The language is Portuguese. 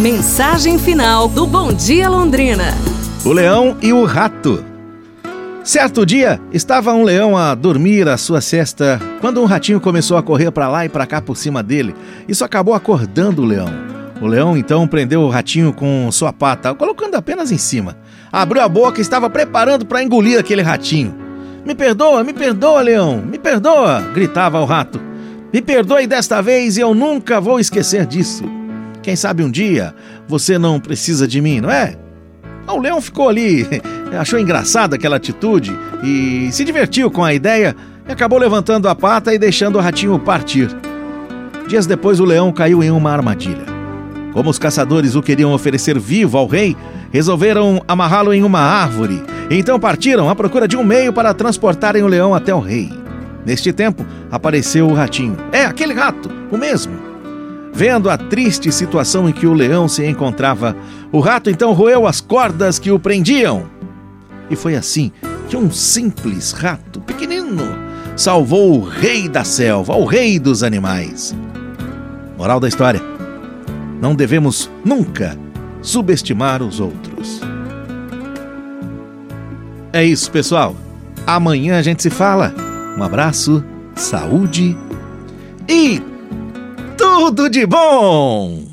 Mensagem final do Bom Dia Londrina. O leão e o rato. Certo dia, estava um leão a dormir a sua cesta quando um ratinho começou a correr para lá e para cá por cima dele. Isso acabou acordando o leão. O leão então prendeu o ratinho com sua pata, colocando apenas em cima. Abriu a boca e estava preparando para engolir aquele ratinho. Me perdoa, me perdoa, leão, me perdoa! gritava o rato. Me perdoe desta vez e eu nunca vou esquecer disso. Quem sabe um dia você não precisa de mim, não é? O leão ficou ali, achou engraçada aquela atitude e se divertiu com a ideia e acabou levantando a pata e deixando o ratinho partir. Dias depois, o leão caiu em uma armadilha. Como os caçadores o queriam oferecer vivo ao rei, resolveram amarrá-lo em uma árvore. Então partiram à procura de um meio para transportarem o leão até o rei. Neste tempo, apareceu o ratinho. É, aquele rato, o mesmo. Vendo a triste situação em que o leão se encontrava, o rato então roeu as cordas que o prendiam. E foi assim que um simples rato pequenino salvou o rei da selva, o rei dos animais. Moral da história: não devemos nunca subestimar os outros. É isso, pessoal. Amanhã a gente se fala. Um abraço, saúde e tudo de bom!